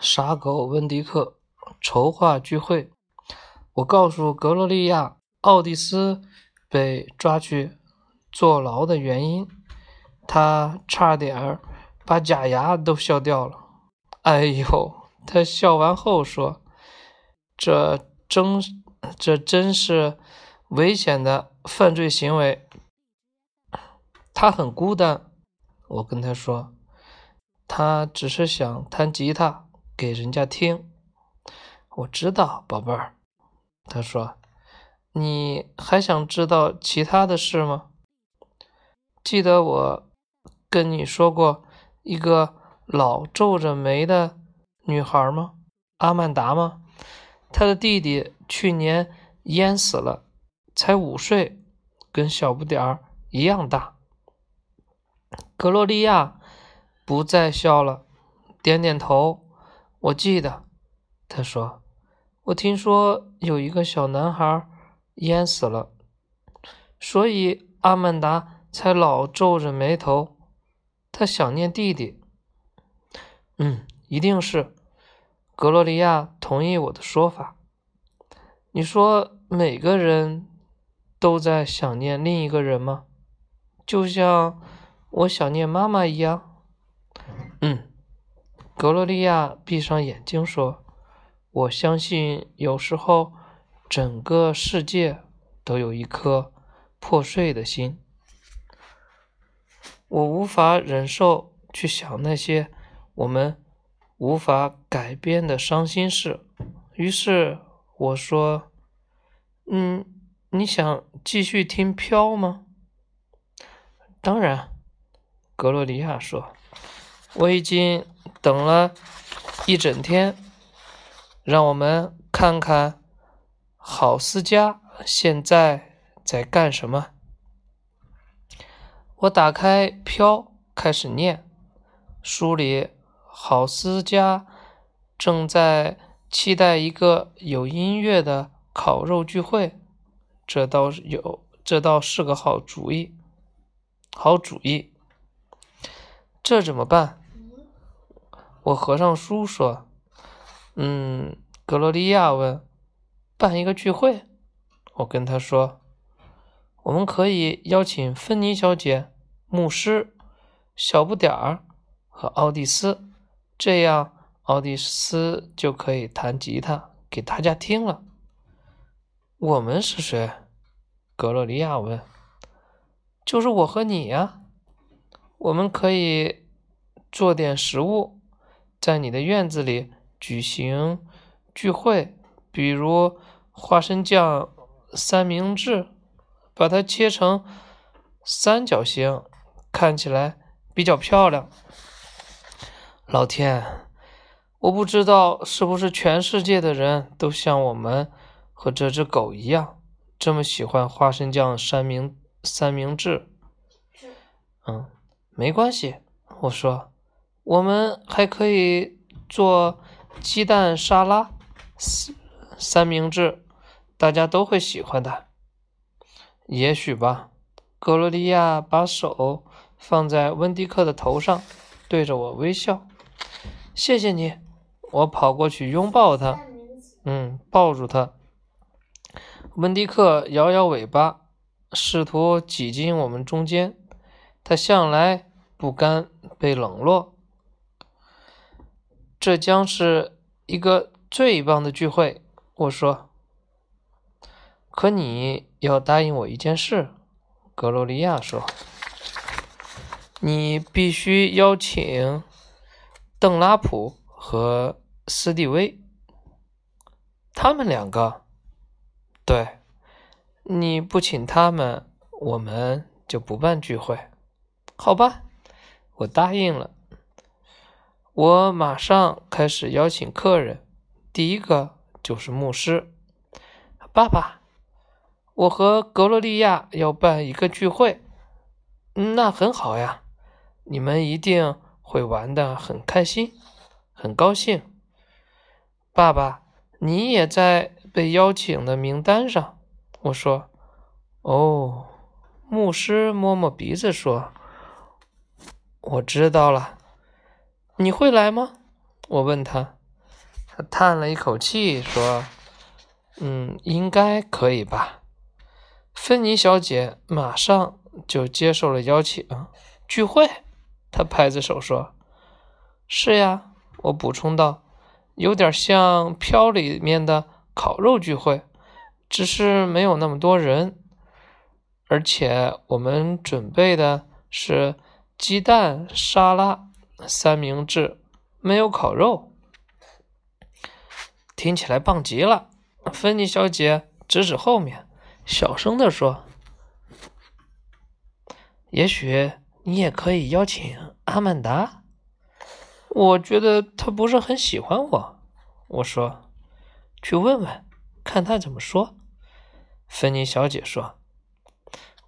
傻狗温迪克筹划聚会。我告诉格洛利亚，奥蒂斯被抓去坐牢的原因，他差点儿把假牙都笑掉了。哎呦！他笑完后说：“这真，这真是危险的犯罪行为。”他很孤单，我跟他说：“他只是想弹吉他给人家听。”我知道，宝贝儿。他说：“你还想知道其他的事吗？记得我跟你说过一个老皱着眉的。”女孩吗？阿曼达吗？她的弟弟去年淹死了，才五岁，跟小不点儿一样大。格洛利亚不再笑了，点点头。我记得，他说：“我听说有一个小男孩淹死了，所以阿曼达才老皱着眉头。他想念弟弟。”嗯，一定是。格洛利亚同意我的说法。你说每个人都在想念另一个人吗？就像我想念妈妈一样。格洛利亚闭上眼睛说：“我相信有时候整个世界都有一颗破碎的心。我无法忍受去想那些我们。”无法改变的伤心事。于是我说：“嗯，你想继续听飘吗？”当然，格洛利亚说：“我已经等了一整天。让我们看看郝思嘉现在在干什么。”我打开飘，开始念书里。郝思嘉正在期待一个有音乐的烤肉聚会，这倒是有，这倒是个好主意。好主意，这怎么办？我合上书说：“嗯。”格罗利亚问：“办一个聚会？”我跟他说：“我们可以邀请芬妮小姐、牧师、小不点儿和奥蒂斯。”这样，奥蒂斯就可以弹吉他给大家听了。我们是谁？格洛利亚问。就是我和你呀。我们可以做点食物，在你的院子里举行聚会，比如花生酱三明治，把它切成三角形，看起来比较漂亮。老天，我不知道是不是全世界的人都像我们和这只狗一样，这么喜欢花生酱三明三明治。嗯，没关系，我说，我们还可以做鸡蛋沙拉三三明治，大家都会喜欢的。也许吧。格罗利亚把手放在温迪克的头上，对着我微笑。谢谢你，我跑过去拥抱他，嗯，抱住他。温迪克摇摇尾巴，试图挤进我们中间。他向来不甘被冷落。这将是一个最棒的聚会，我说。可你要答应我一件事，格罗利亚说。你必须邀请。邓拉普和斯蒂威，他们两个，对，你不请他们，我们就不办聚会，好吧？我答应了。我马上开始邀请客人，第一个就是牧师。爸爸，我和格罗利亚要办一个聚会，那很好呀，你们一定。会玩的很开心，很高兴。爸爸，你也在被邀请的名单上。我说：“哦。”牧师摸摸鼻子说：“我知道了。”你会来吗？我问他。他叹了一口气说：“嗯，应该可以吧。”芬妮小姐马上就接受了邀请。聚会？她拍着手说：“是呀。”我补充道：“有点像飘里面的烤肉聚会，只是没有那么多人，而且我们准备的是鸡蛋沙拉三明治，没有烤肉。”听起来棒极了，芬妮小姐指指后面，小声地说：“也许你也可以邀请阿曼达。”我觉得他不是很喜欢我。我说：“去问问，看他怎么说。”芬妮小姐说：“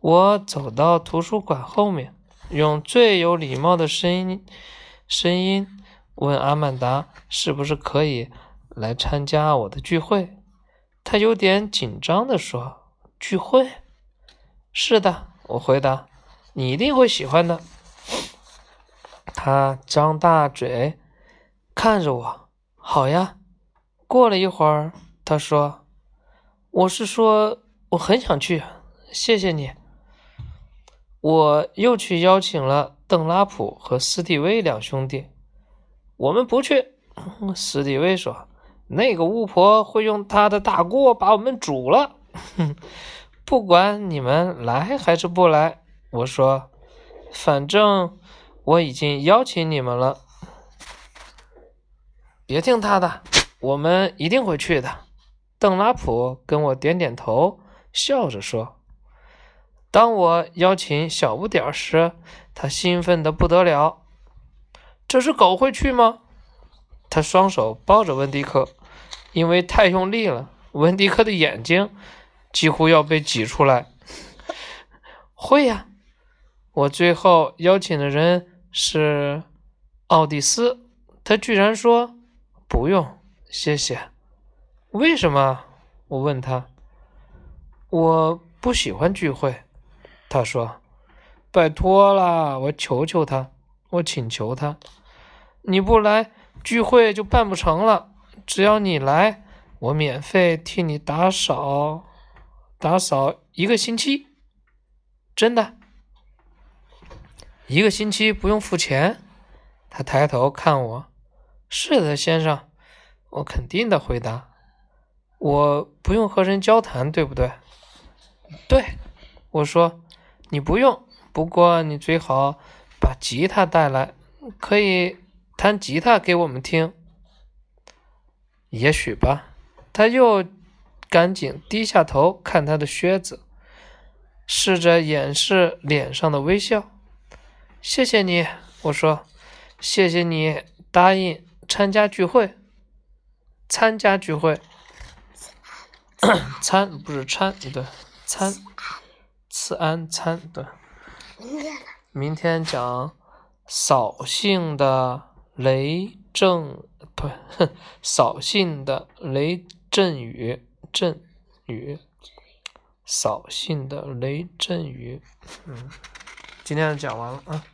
我走到图书馆后面，用最有礼貌的声音声音问阿曼达是不是可以。”来参加我的聚会，他有点紧张地说：“聚会？是的。”我回答：“你一定会喜欢的。”他张大嘴看着我：“好呀。”过了一会儿，他说：“我是说，我很想去，谢谢你。”我又去邀请了邓拉普和斯蒂威两兄弟。我们不去，斯蒂威说。那个巫婆会用她的大锅把我们煮了。哼，不管你们来还是不来，我说，反正我已经邀请你们了。别听他的，我们一定会去的。邓拉普跟我点点头，笑着说。当我邀请小不点儿时，他兴奋的不得了。这只狗会去吗？他双手抱着温迪克。因为太用力了，温迪克的眼睛几乎要被挤出来。会呀，我最后邀请的人是奥蒂斯，他居然说不用，谢谢。为什么？我问他。我不喜欢聚会，他说。拜托了，我求求他，我请求他，你不来，聚会就办不成了。只要你来，我免费替你打扫，打扫一个星期，真的，一个星期不用付钱。他抬头看我，是的，先生，我肯定的回答。我不用和人交谈，对不对？对，我说你不用，不过你最好把吉他带来，可以弹吉他给我们听。也许吧，他又赶紧低下头看他的靴子，试着掩饰脸上的微笑。谢谢你，我说，谢谢你答应参加聚会。参加聚会，参不是参，对，参，次安参，对。明天讲扫兴的雷阵。不，扫兴的雷阵雨，阵雨，扫兴的雷阵雨。嗯，今天讲完了啊。